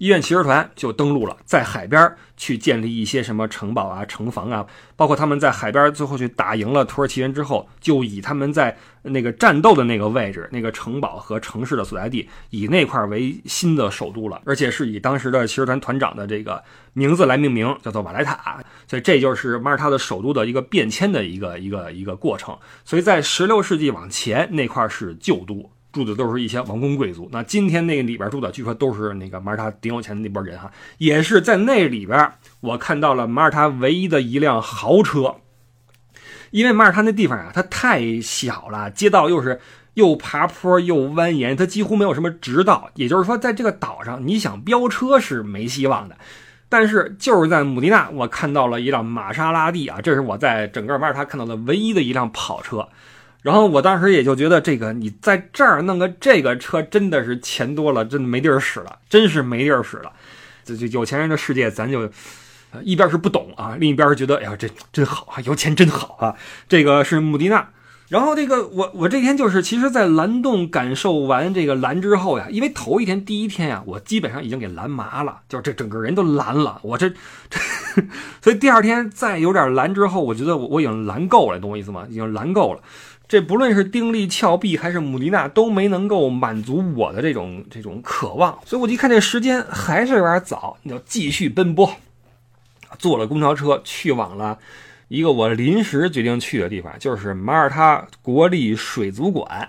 医院骑士团就登陆了，在海边去建立一些什么城堡啊、城防啊，包括他们在海边最后去打赢了土耳其人之后，就以他们在那个战斗的那个位置、那个城堡和城市的所在地，以那块为新的首都了，而且是以当时的骑士团团长的这个名字来命名，叫做瓦莱塔。所以这就是马耳他的首都的一个变迁的一个一个一个过程。所以在16世纪往前，那块是旧都。住的都是一些王公贵族。那今天那个里边住的，据说都是那个马耳他顶有钱的那波人哈。也是在那里边，我看到了马耳他唯一的一辆豪车。因为马耳他那地方啊，它太小了，街道又是又爬坡又蜿蜒，它几乎没有什么直道。也就是说，在这个岛上，你想飙车是没希望的。但是就是在姆迪纳，我看到了一辆玛莎拉蒂啊，这是我在整个马耳他看到的唯一的一辆跑车。然后我当时也就觉得，这个你在这儿弄个这个车，真的是钱多了，真的没地儿使了，真是没地儿使了。这就有钱人的世界，咱就一边是不懂啊，另一边觉得，哎呀，这真好啊，有钱真好啊。这个是穆迪纳。然后这个我我这天就是，其实，在蓝洞感受完这个蓝之后呀，因为头一天第一天呀，我基本上已经给蓝麻了，就这整个人都蓝了，我这这，所以第二天再有点蓝之后，我觉得我我已经蓝够了，懂我意思吗？已经蓝够了。这不论是丁力峭壁还是姆迪纳都没能够满足我的这种这种渴望，所以我一看这时间还是有点早，你就继续奔波，坐了公交车去往了一个我临时决定去的地方，就是马耳他国立水族馆。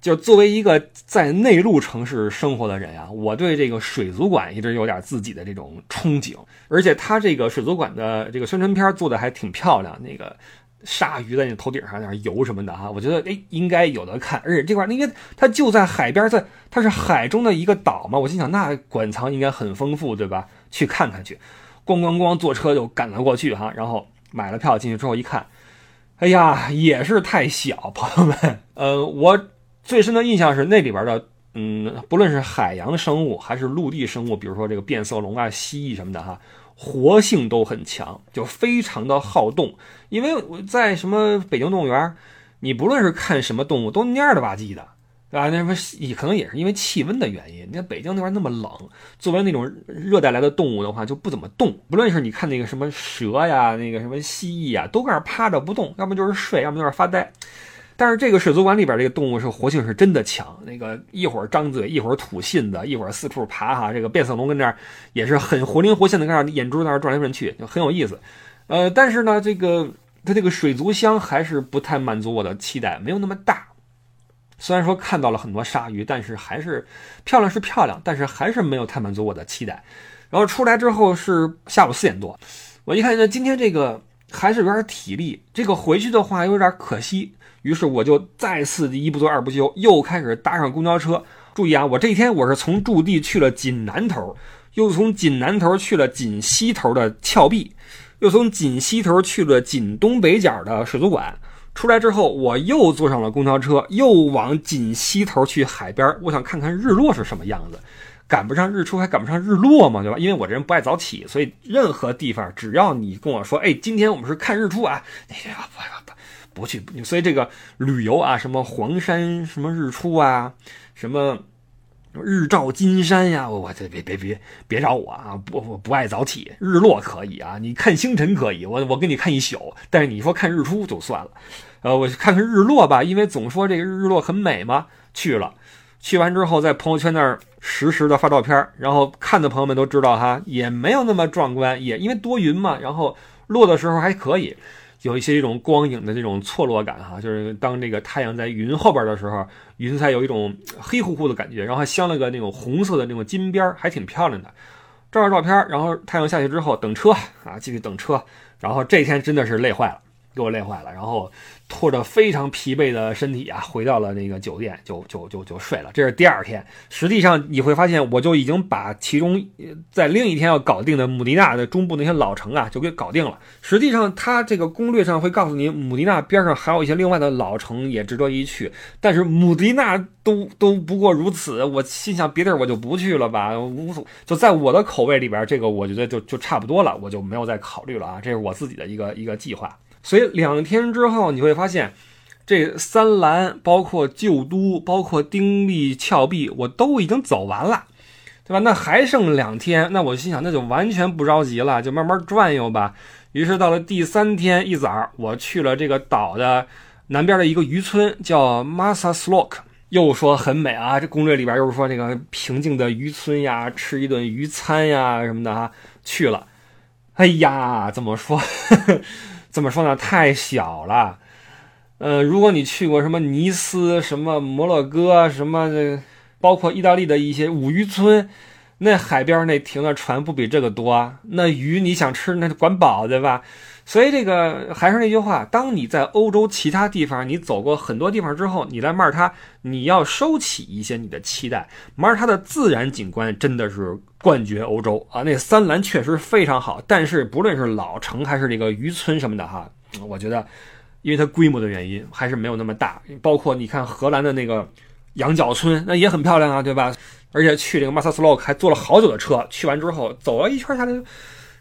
就作为一个在内陆城市生活的人啊，我对这个水族馆一直有点自己的这种憧憬，而且他这个水族馆的这个宣传片做的还挺漂亮，那个。鲨鱼在你头顶上那游什么的哈，我觉得哎应该有的看，而且这块因为它就在海边，在它是海中的一个岛嘛，我心想那馆藏应该很丰富，对吧？去看看去，咣咣咣坐车就赶了过去哈，然后买了票进去之后一看，哎呀也是太小，朋友们，呃，我最深的印象是那里边的，嗯，不论是海洋生物还是陆地生物，比如说这个变色龙啊、蜥蜴什么的哈。活性都很强，就非常的好动。因为我在什么北京动物园，你不论是看什么动物，都蔫了吧唧的，对吧？那什么也可能也是因为气温的原因。你看北京那边那么冷，作为那种热带来的动物的话，就不怎么动。不论是你看那个什么蛇呀，那个什么蜥蜴呀，都搁那趴着不动，要么就是睡，要么就是发呆。但是这个水族馆里边这个动物是活性是真的强，那个一会儿张嘴，一会儿吐信子，一会儿四处爬哈。这个变色龙跟这儿也是很活灵活现的，跟那眼珠在那转来转去，就很有意思。呃，但是呢，这个它这个水族箱还是不太满足我的期待，没有那么大。虽然说看到了很多鲨鱼，但是还是漂亮是漂亮，但是还是没有太满足我的期待。然后出来之后是下午四点多，我一看那今天这个还是有点体力，这个回去的话有点可惜，于是我就再次一不做二不休，又开始搭上公交车。注意啊，我这一天我是从驻地去了锦南头，又从锦南头去了锦西头的峭壁，又从锦西头去了锦东北角的水族馆。出来之后，我又坐上了公交车，又往锦西头去海边。我想看看日落是什么样子，赶不上日出还赶不上日落嘛，对吧？因为我这人不爱早起，所以任何地方只要你跟我说，哎，今天我们是看日出啊，不不不不去。所以这个旅游啊，什么黄山什么日出啊，什么。日照金山呀，我我这别别别别找我啊！不不不爱早起，日落可以啊，你看星辰可以，我我跟你看一宿。但是你说看日出就算了，呃，我看看日落吧，因为总说这个日落很美嘛。去了，去完之后在朋友圈那儿实时的发照片，然后看的朋友们都知道哈，也没有那么壮观，也因为多云嘛。然后落的时候还可以。有一些这种光影的这种错落感哈，就是当这个太阳在云后边的时候，云彩有一种黑乎乎的感觉，然后还镶了个那种红色的那种金边，还挺漂亮的。照照照片，然后太阳下去之后等车啊，继续等车。然后这天真的是累坏了，给我累坏了。然后。拖着非常疲惫的身体啊，回到了那个酒店，就就就就睡了。这是第二天。实际上你会发现，我就已经把其中在另一天要搞定的姆迪纳的中部那些老城啊，就给搞定了。实际上，它这个攻略上会告诉你，姆迪纳边上还有一些另外的老城也值得一去。但是姆迪纳都都不过如此，我心想别地儿我就不去了吧。无所就在我的口味里边，这个我觉得就就差不多了，我就没有再考虑了啊。这是我自己的一个一个计划。所以两天之后，你会发现，这三兰、包括旧都、包括丁力峭壁，我都已经走完了，对吧？那还剩两天，那我心想，那就完全不着急了，就慢慢转悠吧。于是到了第三天一早，我去了这个岛的南边的一个渔村，叫 Masa Slock，又说很美啊。这攻略里边又是说那个平静的渔村呀，吃一顿渔餐呀什么的哈。去了，哎呀，怎么说？怎么说呢？太小了，呃，如果你去过什么尼斯、什么摩洛哥、什么这，包括意大利的一些五渔村，那海边那停的船不比这个多？那鱼你想吃，那管饱对吧？所以这个还是那句话，当你在欧洲其他地方，你走过很多地方之后，你来马耳他，你要收起一些你的期待。马耳他的自然景观真的是冠绝欧洲啊！那三蓝确实非常好，但是不论是老城还是这个渔村什么的哈，我觉得因为它规模的原因，还是没有那么大。包括你看荷兰的那个羊角村，那也很漂亮啊，对吧？而且去这个马萨斯洛克还坐了好久的车，去完之后走了一圈下来。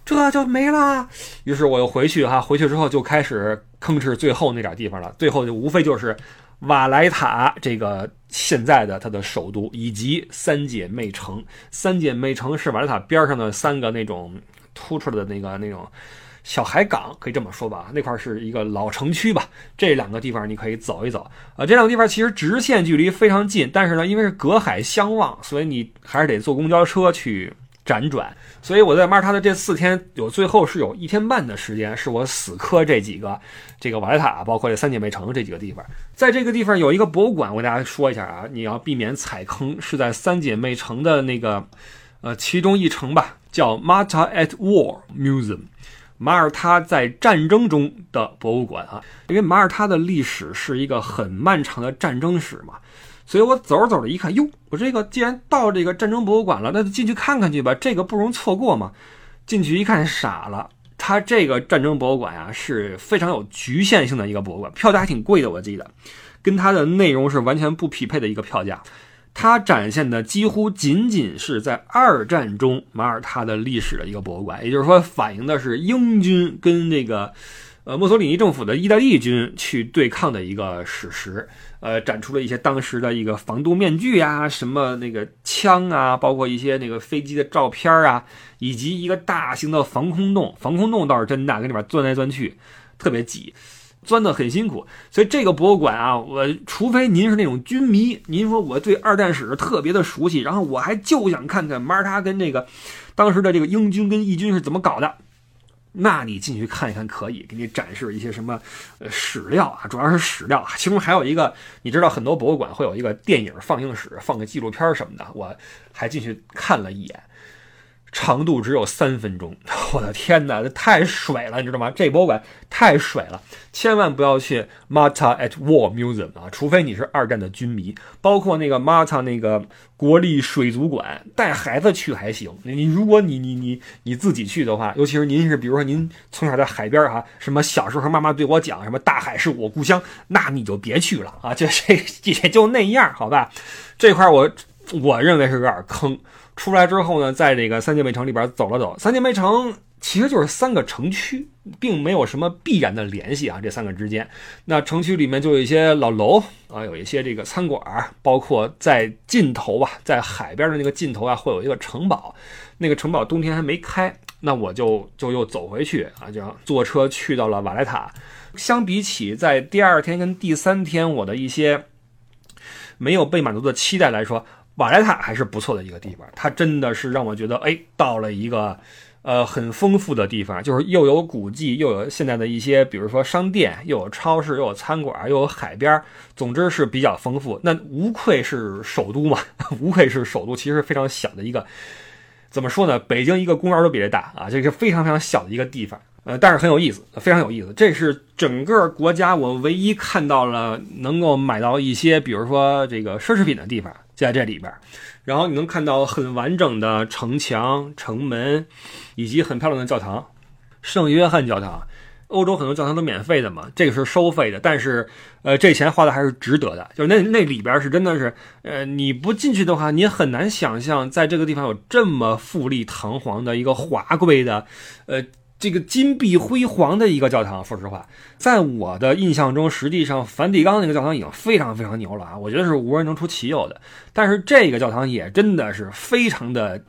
这就没了。于是我又回去哈，回去之后就开始吭哧最后那点地方了。最后就无非就是瓦莱塔这个现在的它的首都，以及三姐妹城。三姐妹城是瓦莱塔边上的三个那种突出来的那个那种小海港，可以这么说吧。那块是一个老城区吧。这两个地方你可以走一走啊。这两个地方其实直线距离非常近，但是呢，因为是隔海相望，所以你还是得坐公交车去。辗转，所以我在马耳他的这四天有最后是有一天半的时间，是我死磕这几个，这个瓦莱塔，包括这三姐妹城这几个地方。在这个地方有一个博物馆，我给大家说一下啊，你要避免踩坑，是在三姐妹城的那个，呃，其中一城吧，叫 Malta at War Museum，马耳他在战争中的博物馆啊，因为马耳他的历史是一个很漫长的战争史嘛。所以我走着走着一看，哟，我这个既然到这个战争博物馆了，那就进去看看去吧，这个不容错过嘛。进去一看，傻了，它这个战争博物馆呀是非常有局限性的一个博物馆，票价还挺贵的，我记得，跟它的内容是完全不匹配的一个票价。它展现的几乎仅仅是在二战中马耳他的历史的一个博物馆，也就是说，反映的是英军跟那个。呃，墨索里尼政府的意大利军去对抗的一个史实，呃，展出了一些当时的一个防毒面具呀，什么那个枪啊，包括一些那个飞机的照片啊，以及一个大型的防空洞。防空洞倒是真大，跟里边钻来钻去，特别挤，钻得很辛苦。所以这个博物馆啊，我除非您是那种军迷，您说我对二战史特别的熟悉，然后我还就想看看马耳他跟这个当时的这个英军跟义军是怎么搞的。那你进去看一看可以，给你展示一些什么呃史料啊，主要是史料，其中还有一个，你知道很多博物馆会有一个电影放映室，放个纪录片什么的，我还进去看了一眼。长度只有三分钟，我的天哪，这太水了，你知道吗？这博物馆太水了，千万不要去 Mata at War Museum 啊，除非你是二战的军迷。包括那个 Mata 那个国立水族馆，带孩子去还行。你如果你你你你自己去的话，尤其是您是比如说您从小在海边哈，什么小时候妈妈对我讲什么大海是我故乡，那你就别去了啊，就这 也就那样，好吧？这块我我认为是有点坑。出来之后呢，在这个三姐妹城里边走了走。三姐妹城其实就是三个城区，并没有什么必然的联系啊，这三个之间。那城区里面就有一些老楼啊，有一些这个餐馆，包括在尽头吧，在海边的那个尽头啊，会有一个城堡。那个城堡冬天还没开，那我就就又走回去啊，就坐车去到了瓦莱塔。相比起在第二天跟第三天我的一些没有被满足的期待来说。瓦莱塔还是不错的一个地方，它真的是让我觉得，哎，到了一个，呃，很丰富的地方，就是又有古迹，又有现在的一些，比如说商店，又有超市，又有餐馆，又有海边，总之是比较丰富。那无愧是首都嘛，无愧是首都，其实非常小的一个，怎么说呢？北京一个公园都比这大啊，这是非常非常小的一个地方。呃，但是很有意思，非常有意思。这是整个国家我唯一看到了能够买到一些，比如说这个奢侈品的地方，在这里边。然后你能看到很完整的城墙、城门，以及很漂亮的教堂——圣约翰教堂。欧洲很多教堂都免费的嘛，这个是收费的，但是呃，这钱花的还是值得的。就是那那里边是真的是，呃，你不进去的话，你很难想象在这个地方有这么富丽堂皇的一个华贵的，呃。这个金碧辉煌的一个教堂，说实话，在我的印象中，实际上梵蒂冈那个教堂已经非常非常牛了啊！我觉得是无人能出其右的。但是这个教堂也真的是非常的。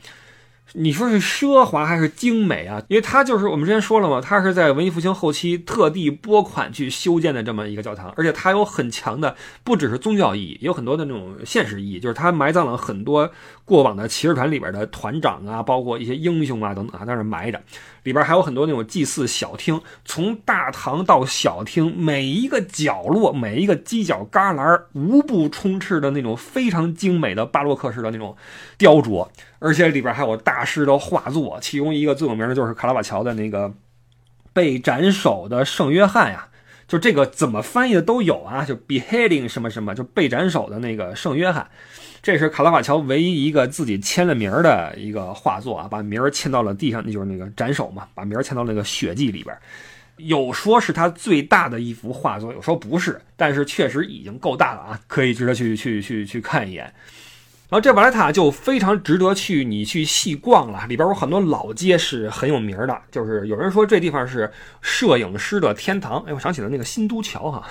你说是奢华还是精美啊？因为它就是我们之前说了嘛，它是在文艺复兴后期特地拨款去修建的这么一个教堂，而且它有很强的不只是宗教意义，也有很多的那种现实意义，就是它埋葬了很多过往的骑士团里边的团长啊，包括一些英雄啊等等啊，在那埋着。里边还有很多那种祭祀小厅，从大堂到小厅，每一个角落、每一个犄角旮旯，无不充斥着那种非常精美的巴洛克式的那种雕琢，而且里边还有大师的画作，其中一个最有名的就是卡拉瓦乔的那个被斩首的圣约翰呀，就这个怎么翻译的都有啊，就 beheading 什么什么，就被斩首的那个圣约翰。这是卡拉瓦乔唯一一个自己签了名的一个画作啊，把名儿签到了地上，那就是那个斩首嘛，把名儿签到那个血迹里边。有说是他最大的一幅画作，有说不是，但是确实已经够大了啊，可以值得去去去去看一眼。然后这瓦莱塔就非常值得去你去细逛了，里边有很多老街是很有名的，就是有人说这地方是摄影师的天堂。哎，我想起了那个新都桥哈。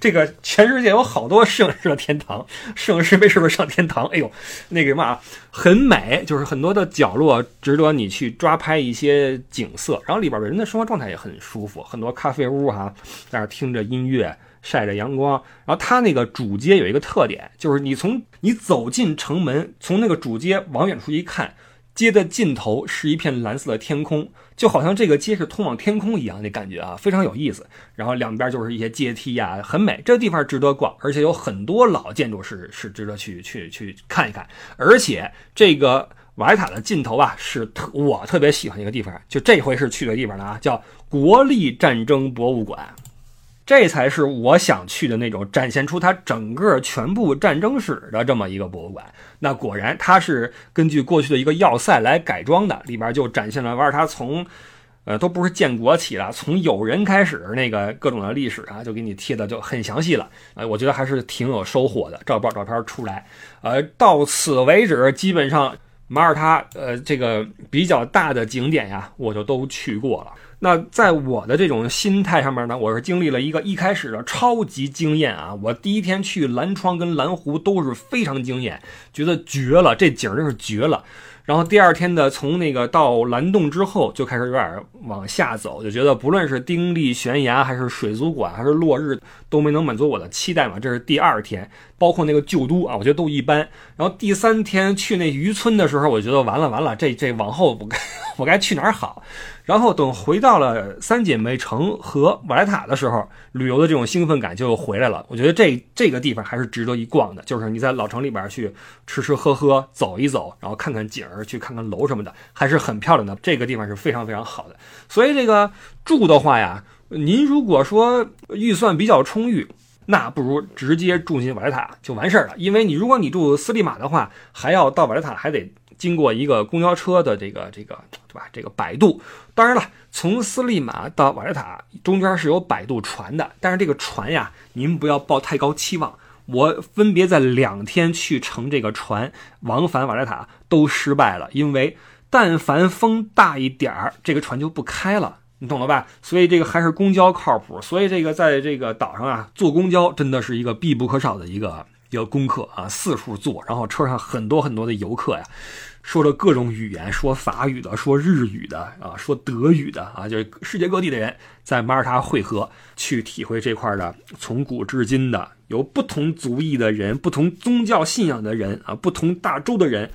这个全世界有好多摄影师的天堂，摄影师为什么上天堂？哎呦，那个什么啊，很美，就是很多的角落值得你去抓拍一些景色。然后里边的人的生活状态也很舒服，很多咖啡屋哈，在那听着音乐，晒着阳光。然后它那个主街有一个特点，就是你从你走进城门，从那个主街往远处一看。街的尽头是一片蓝色的天空，就好像这个街是通往天空一样，那感觉啊，非常有意思。然后两边就是一些阶梯呀，很美。这地方值得逛，而且有很多老建筑是是值得去去去看一看。而且这个瓦莱塔的尽头啊，是特我特别喜欢一个地方，就这回是去的地方了啊，叫国立战争博物馆。这才是我想去的那种展现出它整个全部战争史的这么一个博物馆。那果然，它是根据过去的一个要塞来改装的，里边就展现了瓦尔塔从，呃，都不是建国起了，从有人开始那个各种的历史啊，就给你贴的就很详细了。呃，我觉得还是挺有收获的。照片照片出来，呃，到此为止，基本上马耳他呃这个比较大的景点呀，我就都去过了。那在我的这种心态上面呢，我是经历了一个一开始的超级惊艳啊！我第一天去蓝窗跟蓝湖都是非常惊艳，觉得绝了，这景儿真是绝了。然后第二天的从那个到蓝洞之后就开始有点往下走，就觉得不论是丁力悬崖还是水族馆还是落日都没能满足我的期待嘛。这是第二天，包括那个旧都啊，我觉得都一般。然后第三天去那渔村的时候，我觉得完了完了，这这往后我该 我该去哪儿好？然后等回到了三姐妹城和瓦莱塔的时候，旅游的这种兴奋感就回来了。我觉得这这个地方还是值得一逛的，就是你在老城里边去吃吃喝喝、走一走，然后看看景儿、去看看楼什么的，还是很漂亮的。这个地方是非常非常好的。所以这个住的话呀，您如果说预算比较充裕，那不如直接住进瓦莱塔就完事儿了。因为你如果你住斯利马的话，还要到瓦莱塔还得。经过一个公交车的这个这个对吧？这个摆渡，当然了，从斯利马到瓦莱塔中间是有摆渡船的，但是这个船呀，您不要抱太高期望。我分别在两天去乘这个船往返瓦莱塔都失败了，因为但凡风大一点儿，这个船就不开了，你懂了吧？所以这个还是公交靠谱。所以这个在这个岛上啊，坐公交真的是一个必不可少的一个一个功课啊，四处坐，然后车上很多很多的游客呀。说着各种语言，说法语的，说日语的，啊，说德语的，啊，就是世界各地的人在马耳他汇合，去体会这块的从古至今的有不同族裔的人、不同宗教信仰的人啊、不同大洲的人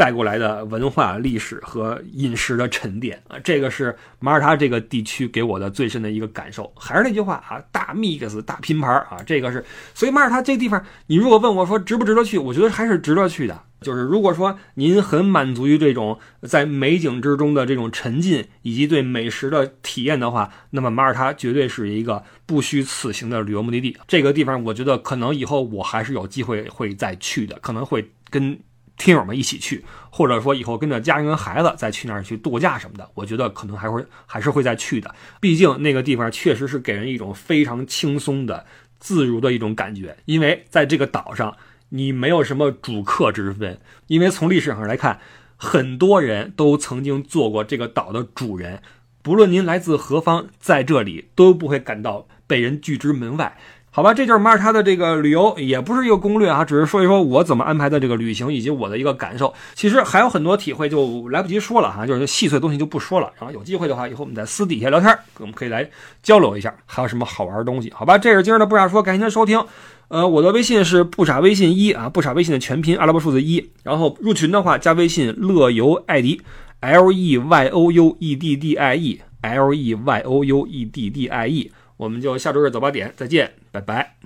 带过来的文化、历史和饮食的沉淀啊，这个是马耳他这个地区给我的最深的一个感受。还是那句话啊，大 mix 大拼盘啊，这个是，所以马耳他这地方，你如果问我说值不值得去，我觉得还是值得去的。就是如果说您很满足于这种在美景之中的这种沉浸，以及对美食的体验的话，那么马耳他绝对是一个不虚此行的旅游目的地。这个地方，我觉得可能以后我还是有机会会再去的，可能会跟听友们一起去，或者说以后跟着家人跟孩子再去那儿去度假什么的，我觉得可能还会还是会再去的。毕竟那个地方确实是给人一种非常轻松的、自如的一种感觉，因为在这个岛上。你没有什么主客之分，因为从历史上来看，很多人都曾经做过这个岛的主人。不论您来自何方，在这里都不会感到被人拒之门外。好吧，这就是马耳他的这个旅游，也不是一个攻略啊，只是说一说我怎么安排的这个旅行以及我的一个感受。其实还有很多体会，就来不及说了哈，就是细碎东西就不说了。然后有机会的话，以后我们在私底下聊天，我们可以来交流一下，还有什么好玩的东西？好吧，这是今儿的不傻说，感谢您的收听。呃，我的微信是不傻微信一啊，不傻微信的全拼阿拉伯数字一。然后入群的话，加微信乐游艾迪，L E Y O U E D D I E，L E Y O U E D D I E。我们就下周日早八点再见，拜拜。